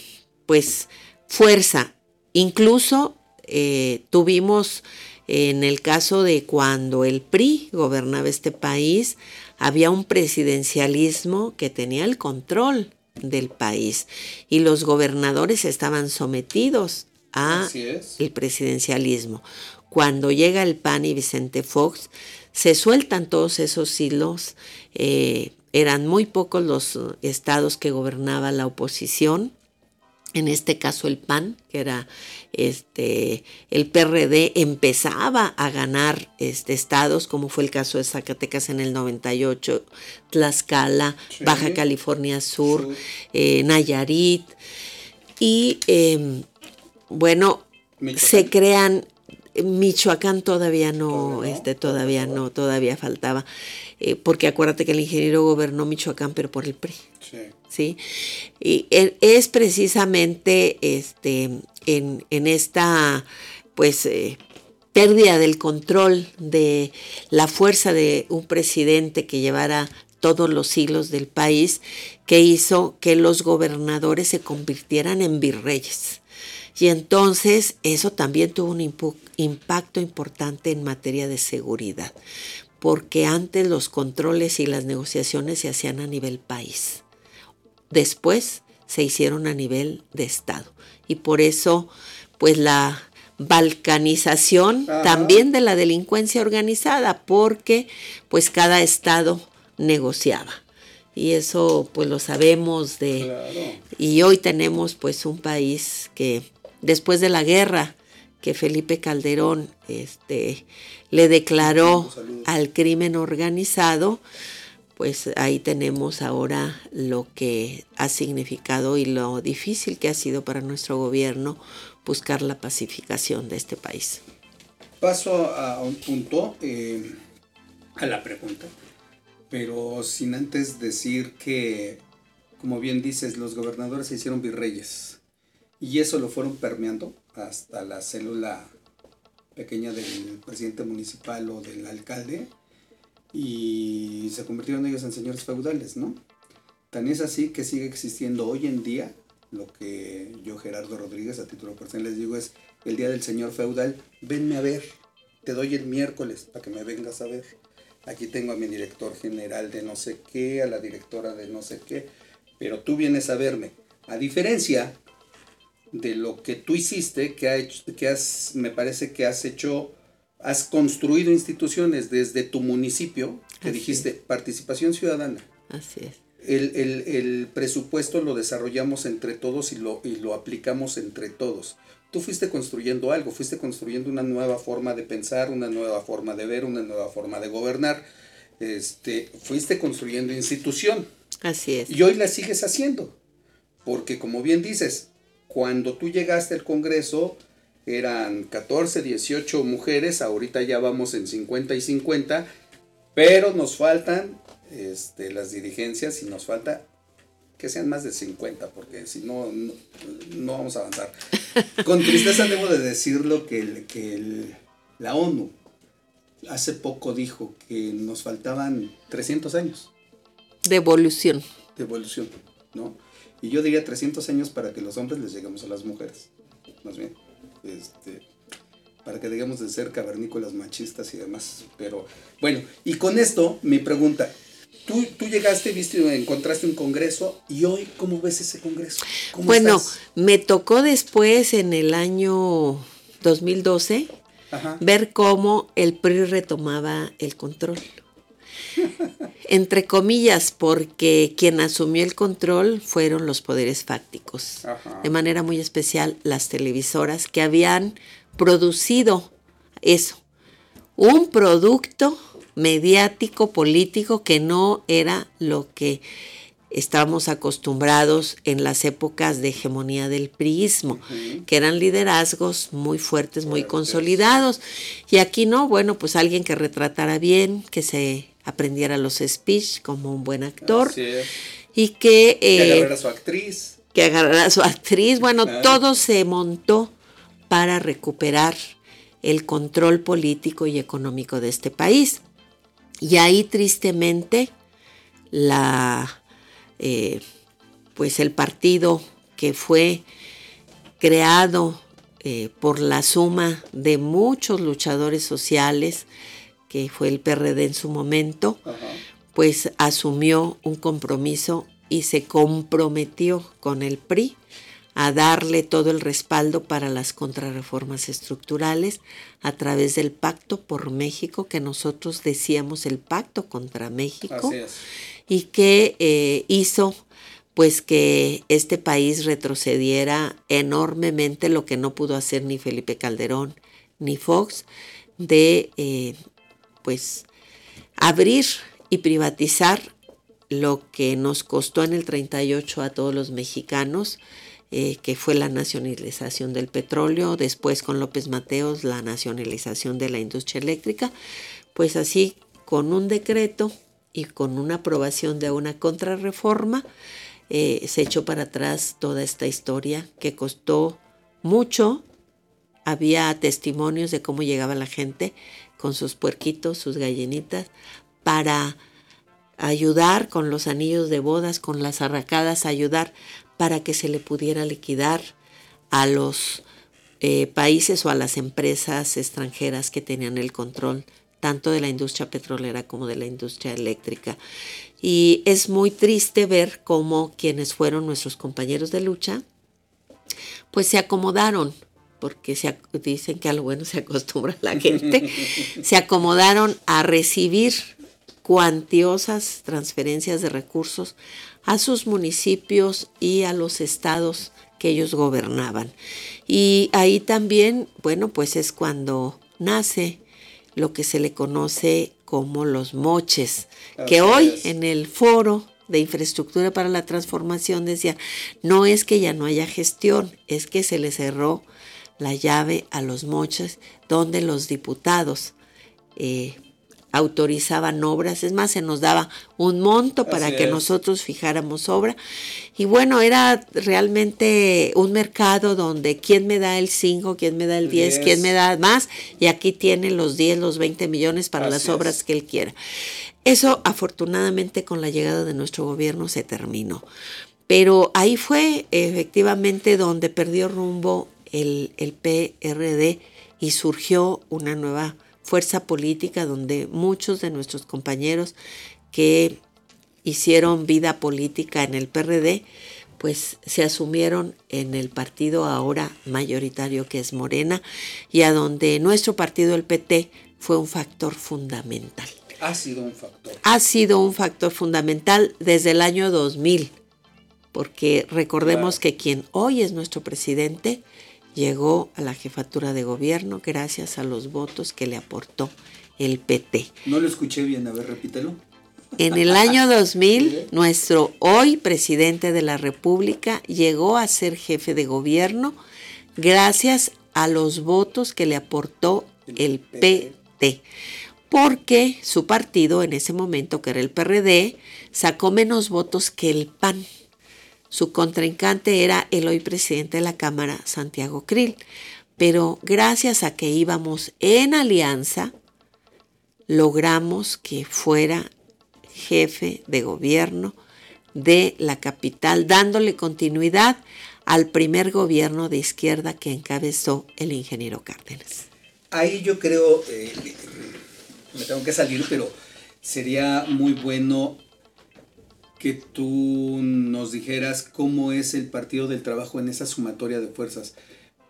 pues fuerza. Incluso eh, tuvimos en el caso de cuando el PRI gobernaba este país, había un presidencialismo que tenía el control del país y los gobernadores estaban sometidos a el presidencialismo. Cuando llega el PAN y Vicente Fox, se sueltan todos esos hilos. eh, eran muy pocos los estados que gobernaba la oposición. En este caso el PAN, que era este el PRD, empezaba a ganar este, estados, como fue el caso de Zacatecas en el 98, Tlaxcala, Sí. Baja California Sur, eh, Nayarit. Y em, bueno, Michoacán. se crean Michoacán todavía no, Todavía no, este todavía no, todavía faltaba, eh, porque acuérdate que el ingeniero gobernó Michoacán, pero por el PRI, Sí. ¿Sí? Y e- es precisamente este, en, en esta, pues, eh, pérdida del control de la fuerza de un presidente que llevara todos los hilos del país, que hizo que los gobernadores se convirtieran en virreyes. Y entonces eso también tuvo un impacto importante en materia de seguridad, porque antes los controles y las negociaciones se hacían a nivel país. Después se hicieron a nivel de Estado. Y por eso, pues la balcanización Ajá. también de la delincuencia organizada, porque pues cada Estado negociaba. Y eso pues lo sabemos de... Claro. Y hoy tenemos pues un país que después de la guerra que Felipe Calderón este, le declaró al crimen organizado, pues ahí tenemos ahora lo que ha significado y lo difícil que ha sido para nuestro gobierno buscar la pacificación de este país. Paso a un punto, eh, a la pregunta, pero sin antes decir que, como bien dices, los gobernadores se hicieron virreyes y eso lo fueron permeando hasta la célula pequeña del presidente municipal o del alcalde y se convirtieron ellos en señores feudales, ¿no? Tan es así que sigue existiendo hoy en día lo que yo, Gerardo Rodríguez, a título personal les digo es el día del señor feudal, venme a ver, te doy el miércoles para que me vengas a ver. Aquí tengo a mi director general de no sé qué, a la directora de no sé qué, pero tú vienes a verme. A diferencia de lo que tú hiciste, que, ha hecho, que has, me parece que has hecho, has construido instituciones desde tu municipio, que Así dijiste participación ciudadana. Así es. El, el- el presupuesto lo desarrollamos entre todos y lo, y lo aplicamos entre todos. Tú fuiste construyendo algo, fuiste construyendo una nueva forma de pensar, una nueva forma de ver, una nueva forma de gobernar. Este, fuiste construyendo institución. Así es. Y hoy la sigues haciendo. Porque como bien dices, cuando tú llegaste al Congreso eran 14, 18 mujeres, ahorita ya vamos en 50 y 50, pero nos faltan este, las dirigencias y nos falta que sean más de 50, porque si no, no, no vamos a avanzar. Con tristeza debo de decirlo que, el- que el- la ONU hace poco dijo que nos faltaban 300 años De evolución. de evolución, ¿no? Y yo diría 300 años para que los hombres les lleguemos a las mujeres, más bien, este, para que dejemos de ser cavernícolas machistas y demás. Pero bueno, y con esto mi pregunta, tú, tú llegaste, viste, encontraste un congreso y hoy, ¿cómo ves ese congreso? ¿Cómo Bueno, estás? me tocó después, en el año 2012, Ajá. ver cómo el PRI retomaba el control. Entre comillas, porque quien asumió el control fueron los poderes fácticos. Ajá. De manera muy especial las televisoras que habían producido eso. Un producto mediático, político, que no era lo que estábamos acostumbrados en las épocas de hegemonía del priismo, que eran liderazgos muy fuertes, muy Fuertes. consolidados. Y aquí no, bueno, pues alguien que retratara bien, que se aprendiera los speech como un buen actor y que, Que eh, agarrara a su actriz. que agarrara a su actriz. Bueno, todo se montó para recuperar el control político y económico de este país. Y ahí tristemente la eh, pues el partido que fue creado eh, por la suma de muchos luchadores sociales, que fue el PRD en su momento, Ajá. pues asumió un compromiso y se comprometió con el PRI a darle todo el respaldo para las contrarreformas estructurales a través del Pacto por México, que nosotros decíamos el Pacto contra México, y que eh, hizo pues que este país retrocediera enormemente lo que no pudo hacer ni Felipe Calderón ni Fox de eh, pues abrir y privatizar lo que nos costó en el 38 a todos los mexicanos, eh, que fue la nacionalización del petróleo, después con López Mateos la nacionalización de la industria eléctrica, pues así con un decreto y con una aprobación de una contrarreforma, eh, se echó para atrás toda esta historia que costó mucho. Había testimonios de cómo llegaba la gente con sus puerquitos, sus gallinitas, para ayudar con los anillos de bodas, con las arracadas, ayudar para que se le pudiera liquidar a los eh, países o a las empresas extranjeras que tenían el control tanto de la industria petrolera como de la industria eléctrica. Y es muy triste ver cómo quienes fueron nuestros compañeros de lucha, pues se acomodaron, porque se, dicen que a lo bueno se acostumbra la gente, se acomodaron a recibir cuantiosas transferencias de recursos a sus municipios y a los estados que ellos gobernaban. Y ahí también, bueno, pues es cuando nace lo que se le conoce como los moches, que hoy es. en el foro de infraestructura para la transformación decían, no es que ya no haya gestión, es que se le cerró la llave a los moches donde los diputados eh, autorizaban obras, es más, se nos daba un monto para Así que es. nosotros fijáramos obra. Y bueno, era realmente un mercado donde quién me da el 5, quién me da el 10, 10. quién me da más, y aquí tiene los 10, los 20 millones para Así las es. obras que él quiera. Eso afortunadamente con la llegada de nuestro gobierno se terminó. Pero ahí fue efectivamente donde perdió rumbo el, el PRD y surgió una nueva fuerza política donde muchos de nuestros compañeros que hicieron vida política en el PRD, pues se asumieron en el partido ahora mayoritario que es Morena y a donde nuestro partido, el PT, fue un factor fundamental. Ha sido un factor. Ha sido un factor fundamental desde el año 2000, porque recordemos Claro. que quien hoy es nuestro presidente llegó a la jefatura de gobierno gracias a los votos que le aportó el PT. No lo escuché bien, a ver, repítelo. En el año 2000, nuestro hoy presidente de la República llegó a ser jefe de gobierno gracias a los votos que le aportó el PT, porque su partido en ese momento, que era el PRD, sacó menos votos que el PAN. Su contrincante era el hoy presidente de la Cámara, Santiago Krill. Pero gracias a que íbamos en alianza, logramos que fuera jefe de gobierno de la capital, dándole continuidad al primer gobierno de izquierda que encabezó el ingeniero Cárdenas. Ahí yo creo, eh, me tengo que salir, pero sería muy bueno que tú nos dijeras cómo es el Partido del Trabajo en esa sumatoria de fuerzas,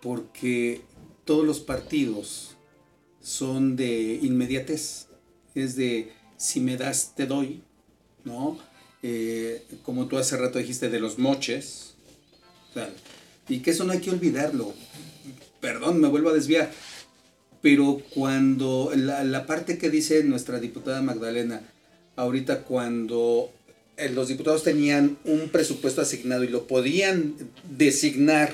porque todos los partidos son de inmediatez, es de si me das, te doy, ¿no? Eh, como tú hace rato dijiste de los moches, sea, y que eso no hay que olvidarlo. Perdón, me vuelvo a desviar. Pero cuando la, la parte que dice nuestra diputada Magdalena, ahorita cuando los diputados tenían un presupuesto asignado y lo podían designar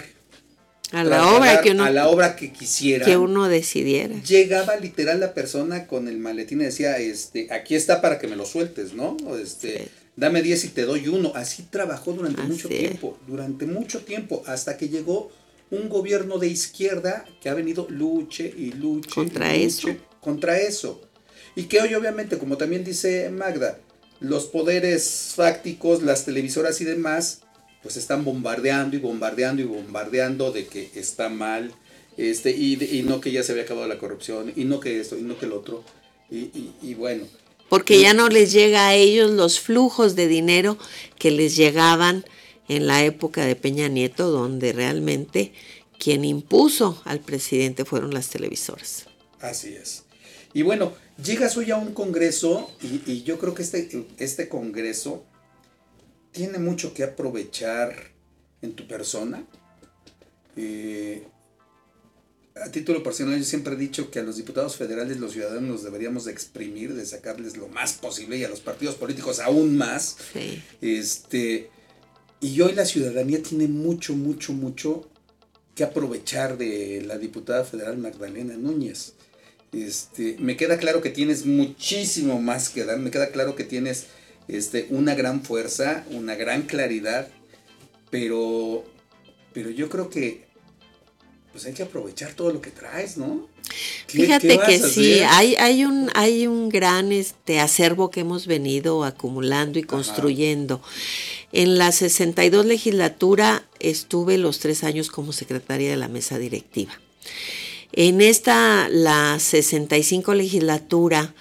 A la obra que uno, a la obra que quisiera, que uno decidiera. llegaba literal la persona con el maletín y decía, este, aquí está para que me lo sueltes, ¿no? Este, Sí. dame 10 y te doy uno. Así trabajó durante Así mucho es. tiempo, durante mucho tiempo, hasta que llegó un gobierno de izquierda que ha venido luche y luche. Contra y eso. luche Contra eso. Y que hoy obviamente, como también dice Magda, los poderes fácticos, las televisoras y demás, pues están bombardeando y bombardeando y bombardeando de que está mal, este, y, y no que ya se había acabado la corrupción, y no que esto, y no que el otro, y, y- y bueno. Porque ya no les llega a ellos los flujos de dinero que les llegaban en la época de Peña Nieto, donde realmente quien impuso al presidente fueron las televisoras. Así es. Y bueno, llegas hoy a un congreso y, y yo creo que este, este congreso tiene mucho que aprovechar en tu persona. Eh, a título personal, yo siempre he dicho que a los diputados federales los ciudadanos los deberíamos de exprimir, de sacarles lo más posible y a los partidos políticos aún más. Sí. Este, y hoy la ciudadanía tiene mucho, mucho, mucho que aprovechar de la diputada federal Magdalena Núñez. Este, me queda claro que tienes muchísimo más que dar, me queda claro que tienes este, una gran fuerza, una gran claridad, pero, pero yo creo que pues hay que aprovechar todo lo que traes, ¿no? ¿Qué- Fíjate que sí, hay, hay, un, hay un gran este, acervo que hemos venido acumulando y construyendo. En la 62 legislatura estuve los tres años como secretaria de la mesa directiva. En esta, la 65 legislatura,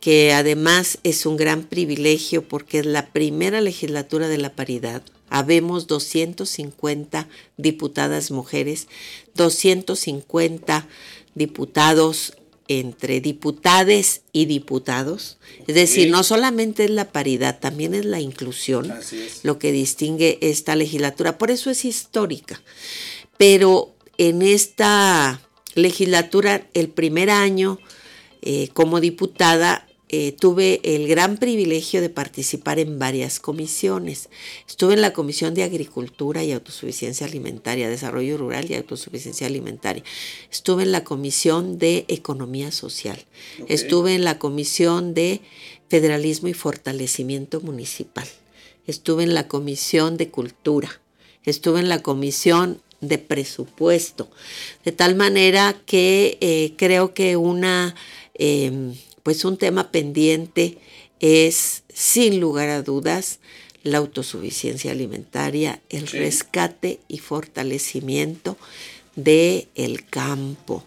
que además es un gran privilegio porque es la primera legislatura de la paridad, habemos 250 diputadas mujeres, 250 diputados entre diputades y diputados. Es decir, no solamente es la paridad, también es la inclusión es. lo que distingue esta legislatura. Por eso es histórica. Pero en esta legislatura, el primer año eh, como diputada, eh, tuve el gran privilegio de participar en varias comisiones. Estuve en la Comisión de Agricultura y Autosuficiencia Alimentaria, Desarrollo Rural y Autosuficiencia Alimentaria. Estuve en la Comisión de Economía Social. Estuve en la Comisión de Federalismo y Fortalecimiento Municipal. Estuve en la Comisión de Cultura. Estuve en la Comisión de Presupuesto. De tal manera que eh, creo que una... Em, pues un tema pendiente es, sin lugar a dudas, la autosuficiencia alimentaria, el rescate y fortalecimiento del el campo,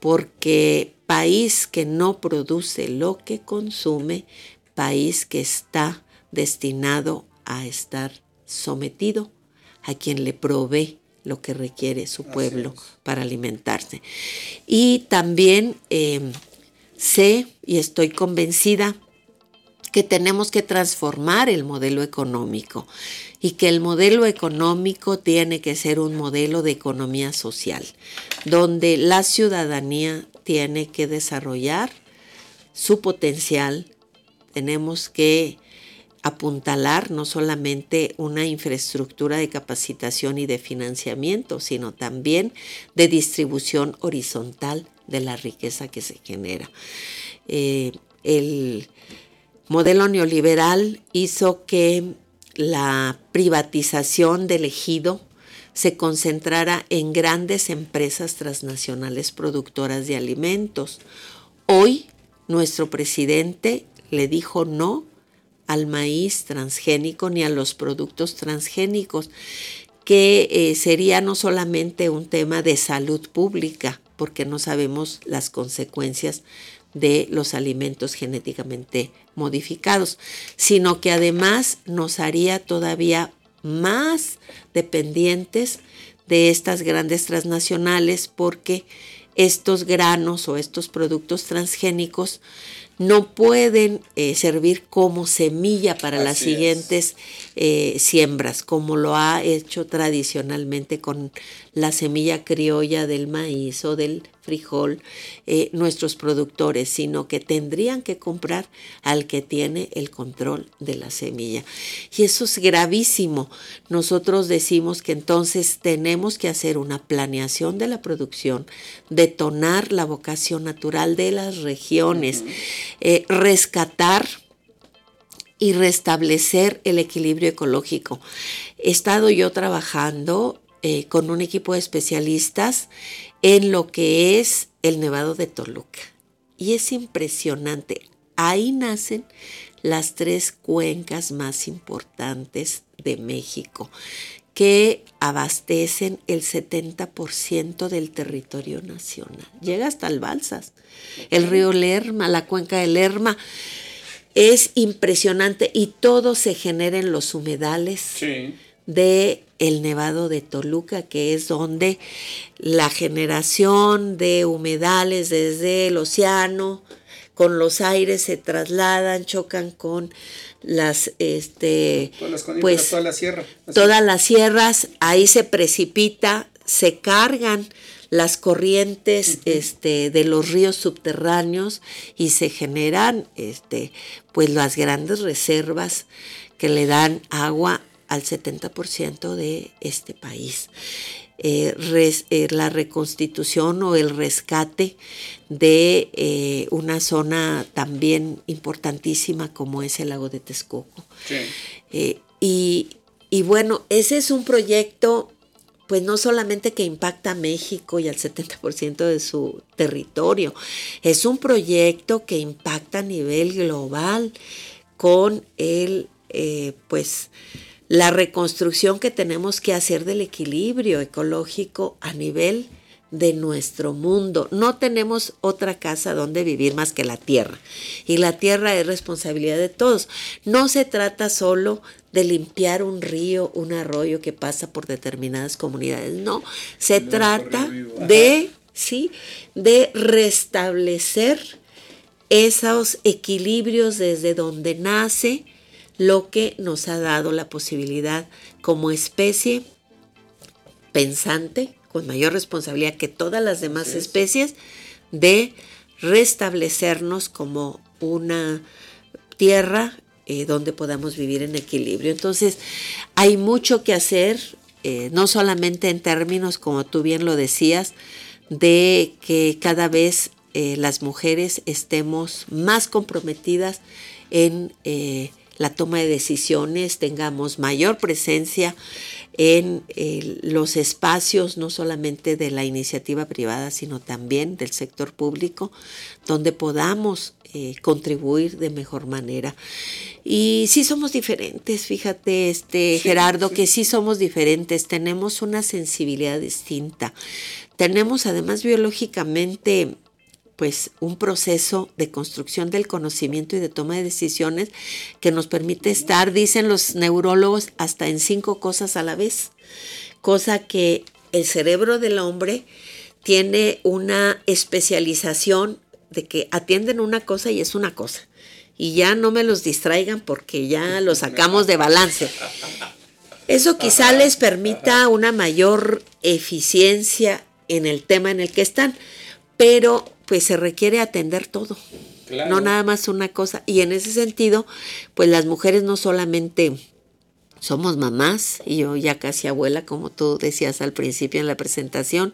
porque país que no produce lo que consume, país que está destinado a estar sometido a quien le provee lo que requiere su pueblo para alimentarse. Y también em, Sé y estoy convencida que tenemos que transformar el modelo económico y que el modelo económico tiene que ser un modelo de economía social, donde la ciudadanía tiene que desarrollar su potencial, tenemos que apuntalar no solamente una infraestructura de capacitación y de financiamiento, sino también de distribución horizontal de la riqueza que se genera. Eh, el modelo neoliberal hizo que la privatización del ejido se concentrara en grandes empresas transnacionales productoras de alimentos. Hoy nuestro presidente le dijo no al maíz transgénico ni a los productos transgénicos, que eh, sería no solamente un tema de salud pública, porque no sabemos las consecuencias de los alimentos genéticamente modificados, sino que además nos haría todavía más dependientes de estas grandes transnacionales porque estos granos o estos productos transgénicos no pueden eh, servir como semilla para las siguientes eh, siembras, como lo ha hecho tradicionalmente con la semilla criolla del maíz o del frijol eh, nuestros productores, sino que tendrían que comprar al que tiene el control de la semilla. Y eso es gravísimo. Nosotros decimos que entonces tenemos que hacer una planeación de la producción, detonar la vocación natural de las regiones, eh, rescatar y restablecer el equilibrio ecológico. He estado yo trabajando eh, con un equipo de especialistas en lo que es el Nevado de Toluca. Y es impresionante. Ahí nacen las tres cuencas más importantes de México, que abastecen el 70% del territorio nacional. Llega hasta el Balsas, el río Lerma, la cuenca del Lerma. Es impresionante y todo se genera en los humedales de el Nevado de Toluca, que es donde la generación de humedales desde el océano con los aires se trasladan, chocan con las este pues toda la sierra, todas las sierras, ahí se precipita, se cargan las corrientes este, de los ríos subterráneos y se generan este, pues las grandes reservas que le dan agua al 70% de este país. Eh, eh, la reconstitución o el rescate de eh, una zona también importantísima como es el lago de Texcoco. Y, y, bueno, ese es un proyecto, pues no solamente que impacta a México y al 70% de su territorio, es un proyecto que impacta a nivel global con el, pues, la reconstrucción que tenemos que hacer del equilibrio ecológico a nivel de nuestro mundo. No tenemos otra casa donde vivir más que la tierra. Y la tierra es responsabilidad de todos. No se trata solo de limpiar un río, un arroyo que pasa por determinadas comunidades. No, se trata de, sí, de restablecer esos equilibrios desde donde nace lo que nos ha dado la posibilidad como especie pensante, con mayor responsabilidad que todas las demás especies, de restablecernos como una tierra eh, donde podamos vivir en equilibrio. Entonces, hay mucho que hacer, eh, no solamente en términos, como tú bien lo decías, de que cada vez eh, las mujeres estemos más comprometidas en la toma de decisiones, tengamos mayor presencia en los espacios, no solamente de la iniciativa privada, sino también del sector público, donde podamos eh, contribuir de mejor manera. Y sí somos diferentes, fíjate, este Gerardo, que sí somos diferentes, tenemos una sensibilidad distinta. Tenemos además biológicamente pues un proceso de construcción del conocimiento y de toma de decisiones que nos permite estar, dicen los neurólogos, hasta en cinco cosas a la vez, cosa que el cerebro del hombre tiene una especialización de que atienden una cosa y es una cosa. Y ya no me los distraigan porque ya los sacamos de balance. Eso quizá les permita una mayor eficiencia en el tema en el que están, pero pues se requiere atender todo. No nada más una cosa. Y en ese sentido, pues las mujeres no solamente somos mamás, y yo ya casi abuela, como tú decías al principio en la presentación,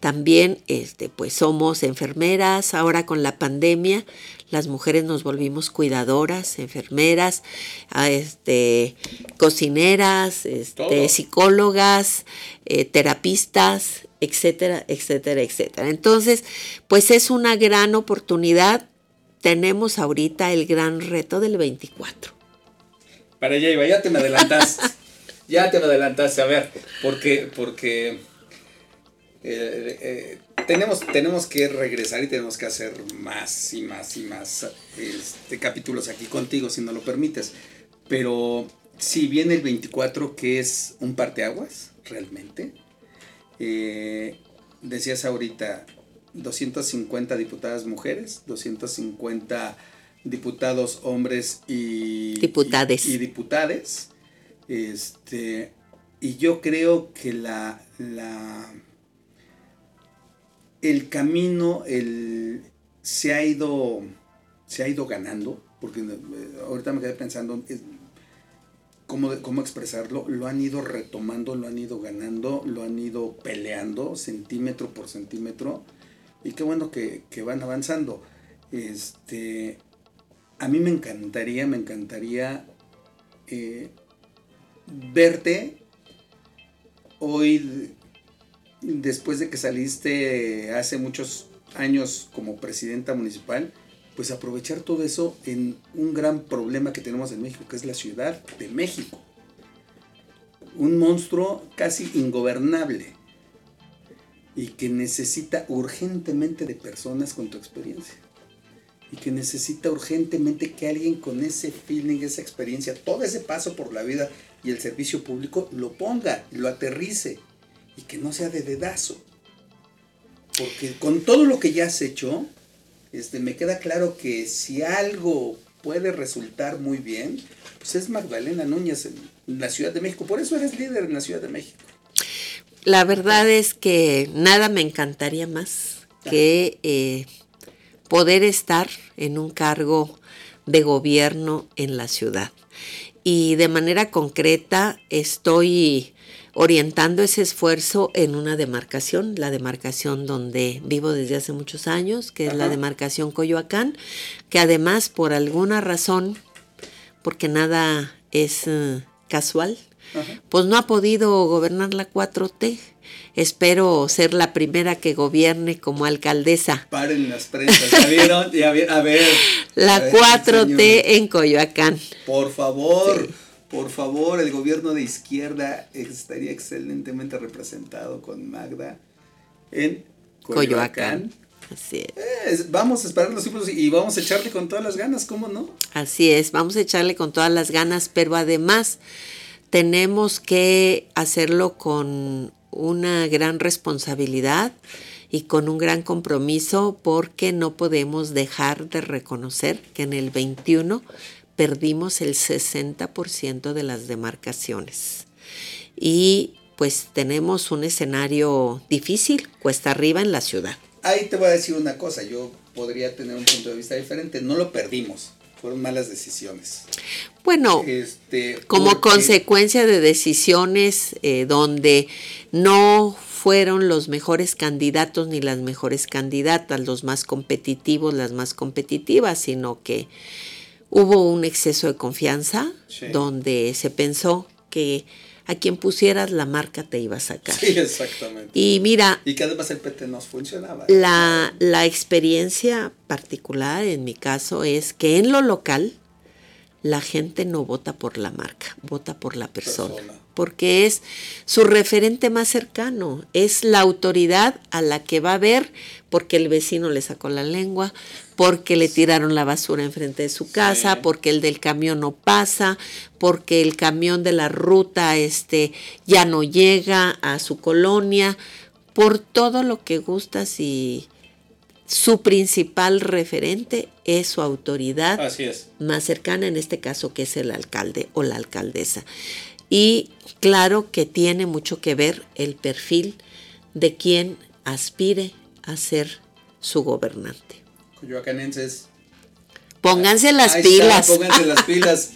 también este, pues somos enfermeras, ahora con la pandemia las mujeres nos volvimos cuidadoras, enfermeras, este, cocineras, este, psicólogas, eh, terapistas, etcétera, etcétera, etcétera. Entonces, pues es una gran oportunidad. Tenemos ahorita el gran reto del 24. Para allá iba, ya te me adelantaste. ya te me adelantaste, a ver, porque, porque eh, eh, tenemos, tenemos que regresar y tenemos que hacer más y más y más este, capítulos aquí contigo, si no lo permites. Pero si viene el 24, que es un parteaguas, realmente, eh, decías ahorita 250 diputadas mujeres, 250 diputados hombres y diputades. Y, diputades. Este, y yo creo que la, la el camino el, se, ha ido, se ha ido ganando, porque eh, ahorita me quedé pensando, cómo, cómo expresarlo, lo han ido retomando, lo han ido ganando, lo han ido peleando centímetro por centímetro y qué bueno que, van avanzando. Este, a mí me encantaría, me encantaría eh, verte hoy, después de que saliste hace muchos años como presidenta municipal, pues aprovechar todo eso en un gran problema que tenemos en México, que es la Ciudad de México. Un monstruo casi ingobernable y que necesita urgentemente de personas con tu experiencia. Y que necesita urgentemente que alguien con ese feeling, esa experiencia, todo ese paso por la vida y el servicio público lo ponga, lo aterrice y que no sea de dedazo. Porque con todo lo que ya has hecho, este, me queda claro que si algo puede resultar muy bien, pues es Magdalena Núñez en la Ciudad de México. Por eso eres líder en la Ciudad de México. La verdad es que nada me encantaría más que eh, poder estar en un cargo de gobierno en la ciudad. Y de manera concreta estoy orientando ese esfuerzo en una demarcación, la demarcación donde vivo desde hace muchos años, que es la demarcación Coyoacán, que además por alguna razón, porque nada es eh, casual, pues no ha podido gobernar la 4T. Espero ser la primera que gobierne como alcaldesa. Paren las prensas, ¿ya vieron? a ver. La 4T en Coyoacán. Por favor por favor, el gobierno de izquierda estaría excelentemente representado con Magda en Coyoacán. Así es. vamos a esperar los tiempos y vamos a echarle con todas las ganas, ¿cómo no? Así es, vamos a echarle con todas las ganas, pero además tenemos que hacerlo con una gran responsabilidad y con un gran compromiso porque no podemos dejar de reconocer que en el 21 perdimos el 60% de las demarcaciones. Y pues tenemos un escenario difícil, cuesta arriba en la ciudad. ahí te voy a decir una cosa, yo podría tener un punto de vista diferente, no lo perdimos, fueron malas decisiones. Bueno, Este, como porque- consecuencia de decisiones eh, donde no fueron los mejores candidatos ni las mejores candidatas, los más competitivos, las más competitivas, sino que hubo un exceso de confianza Sí. donde se pensó que a quien pusieras la marca te iba a sacar. Sí, exactamente. Y mira, Y que además el PT nos funcionaba. la, la experiencia particular en mi caso es que en lo local la gente no vota por la marca, vota por la persona, Persona. porque es su referente más cercano, es la autoridad a la que va a ver porque el vecino le sacó la lengua, porque le tiraron la basura enfrente de su casa, Sí. porque el del camión no pasa, porque el camión de la ruta este ya no llega a su colonia, por todo lo que gustas y su principal referente es su autoridad Así es. más cercana, en este caso que es el alcalde o la alcaldesa. Y claro que tiene mucho que ver el perfil de quien aspire a ser su gobernante. Coyoacanenses. Pónganse las Ahí está, pilas. pónganse las pilas.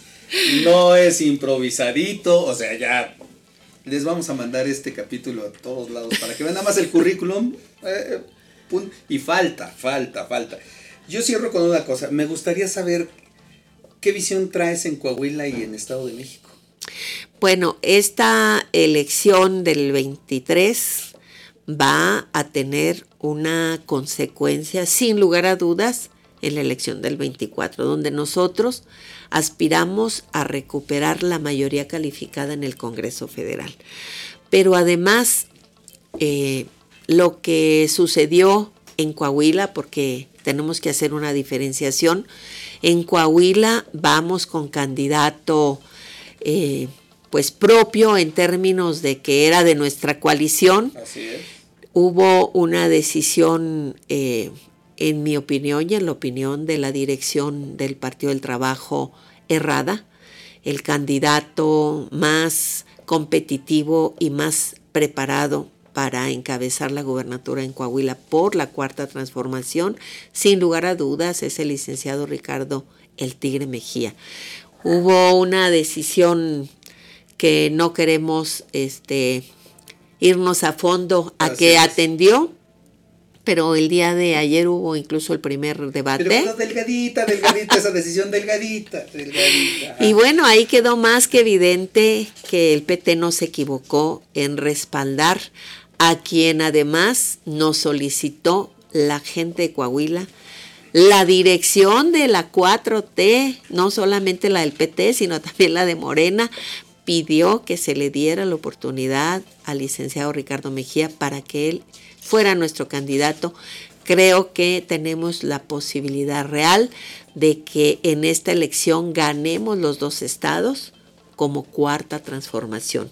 No es improvisadito, o sea, ya les vamos a mandar este capítulo a todos lados para que vean nada más el currículum. eh, y falta, falta, falta. Yo cierro con una cosa. Me gustaría saber qué visión traes en Coahuila y en Estado de México. Bueno, esta elección del 23 va a tener una consecuencia, sin lugar a dudas, en la elección del 24, donde nosotros aspiramos a recuperar la mayoría calificada en el Congreso Federal. Pero además, eh, lo que sucedió en Coahuila, porque tenemos que hacer una diferenciación, en Coahuila vamos con candidato eh, pues propio en términos de que era de nuestra coalición. Así es. Hubo una decisión, eh, en mi opinión y en la opinión de la dirección del Partido del Trabajo, errada. El candidato más competitivo y más preparado para encabezar la gubernatura en Coahuila por la cuarta transformación, sin lugar a dudas, es el licenciado Ricardo El Tigre Mejía. Hubo una decisión que no queremos este, irnos a fondo a Así que es. atendió, pero el día de ayer hubo incluso el primer debate. Pero bueno, delgadita, delgadita, esa decisión delgadita, delgadita. Y bueno, ahí quedó más que evidente que el PT no se equivocó en respaldar a quien además nos solicitó la gente de Coahuila, la dirección de la 4T, no solamente la del PT, sino también la de Morena, pidió que se le diera la oportunidad al licenciado Ricardo Mejía para que él fuera nuestro candidato. Creo que tenemos la posibilidad real de que en esta elección ganemos los dos estados como cuarta transformación.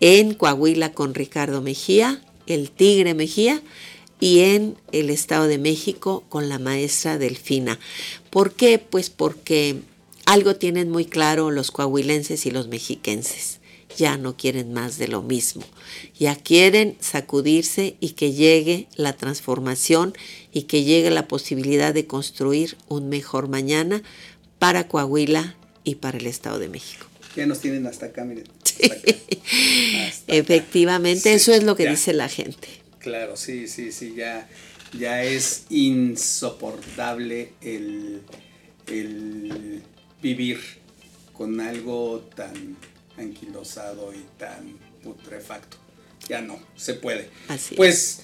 En Coahuila con Ricardo Mejía, el Tigre Mejía, y en el Estado de México con la maestra Delfina. ¿Por qué? Pues porque algo tienen muy claro los coahuilenses y los mexiquenses. Ya no quieren más de lo mismo. Ya quieren sacudirse y que llegue la transformación y que llegue la posibilidad de construir un mejor mañana para Coahuila y para el Estado de México. Ya nos tienen hasta acá, miren. hasta acá. Hasta acá. Efectivamente, Sí, eso es lo que ya. dice la gente. Claro, sí, sí, sí, ya, ya es insoportable el, el vivir con algo tan anquilosado y tan putrefacto. Ya no, se puede. Así es. Pues,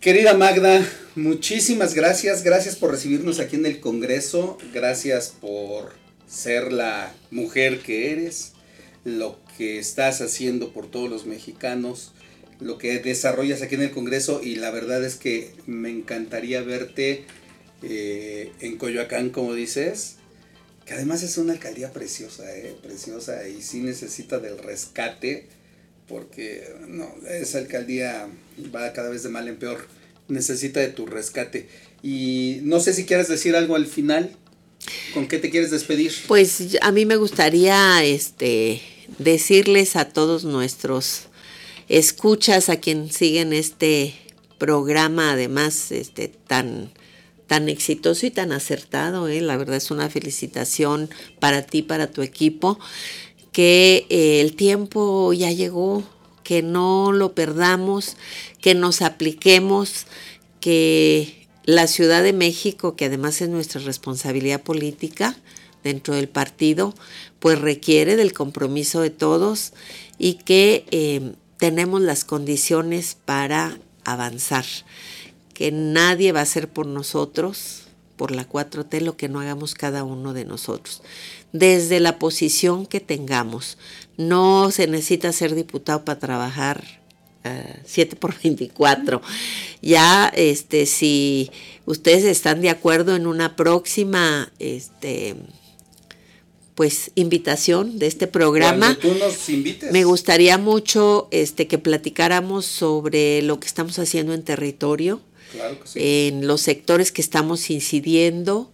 querida Magda, muchísimas gracias. Gracias por recibirnos aquí en el Congreso. Gracias por ser la mujer que eres, lo que estás haciendo por todos los mexicanos, lo que desarrollas aquí en el Congreso y la verdad es que me encantaría verte eh, en Coyoacán, como dices, que además es una alcaldía preciosa, eh, preciosa y sí necesita del rescate porque no, esa alcaldía va cada vez de mal en peor, necesita de tu rescate. Y no sé si quieres decir algo al final, ¿con qué te quieres despedir? Pues a mí me gustaría este decirles a todos nuestros escuchas, a quien siguen este programa además este, tan, tan exitoso y tan acertado. ¿eh? La verdad es una felicitación para ti, para tu equipo, que eh, el tiempo ya llegó, que no lo perdamos, que nos apliquemos, que la Ciudad de México, que además es nuestra responsabilidad política dentro del partido, pues requiere del compromiso de todos y que eh, tenemos las condiciones para avanzar, que nadie va a hacer por nosotros, por la 4T, lo que no hagamos cada uno de nosotros. Desde la posición que tengamos, no se necesita ser diputado para trabajar 7 eh, por 24. Ya, este, si ustedes están de acuerdo en una próxima, este, pues invitación de este programa. tú nos invites. Me gustaría mucho este que platicáramos sobre lo que estamos haciendo en territorio, en los sectores que estamos incidiendo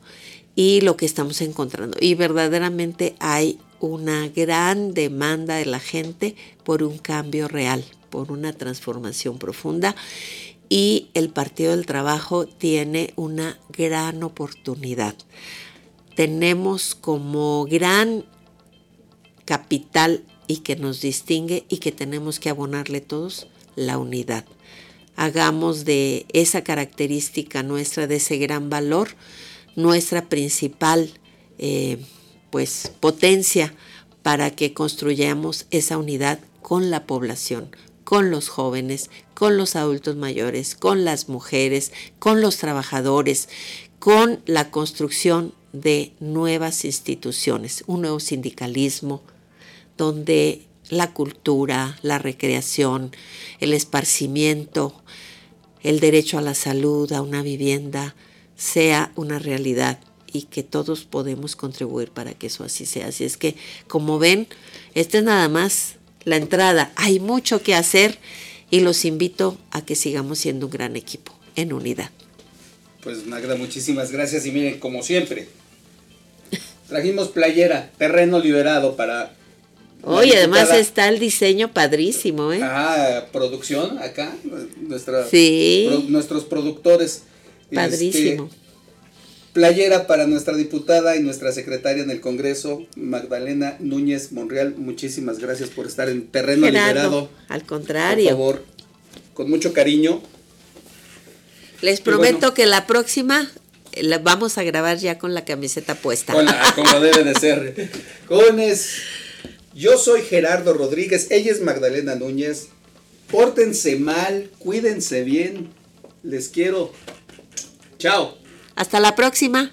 y lo que estamos encontrando. Y verdaderamente hay una gran demanda de la gente por un cambio real, por una transformación profunda y el Partido del Trabajo tiene una gran oportunidad. Tenemos como gran capital y que nos distingue y que tenemos que abonarle todos la unidad. Hagamos de esa característica nuestra, de ese gran valor, nuestra principal eh, pues, potencia para que construyamos esa unidad con la población, con los jóvenes, con los adultos mayores, con las mujeres, con los trabajadores, con la construcción de nuevas instituciones, un nuevo sindicalismo donde la cultura, la recreación, el esparcimiento, el derecho a la salud, a una vivienda, sea una realidad y que todos podemos contribuir para que eso así sea. Así es que, como ven, esta es nada más la entrada. Hay mucho que hacer y los invito a que sigamos siendo un gran equipo en unidad. Pues Magda, muchísimas gracias y miren, como siempre, trajimos playera, terreno liberado para... Oye, además está el diseño padrísimo, ¿eh? Ah, producción acá, nuestra, sí. nuestros productores. Padrísimo. Este, Playera para nuestra diputada y nuestra secretaria en el Congreso, Magdalena Núñez Monreal. Muchísimas gracias por estar en terreno liberado. Al contrario. Por favor, con mucho cariño. Les prometo que la próxima la vamos a grabar ya con la camiseta puesta. como debe de ser. Jóvenes, yo soy Gerardo Rodríguez, ella es Magdalena Núñez. Pórtense mal, cuídense bien. Les quiero. Chao. Hasta la próxima.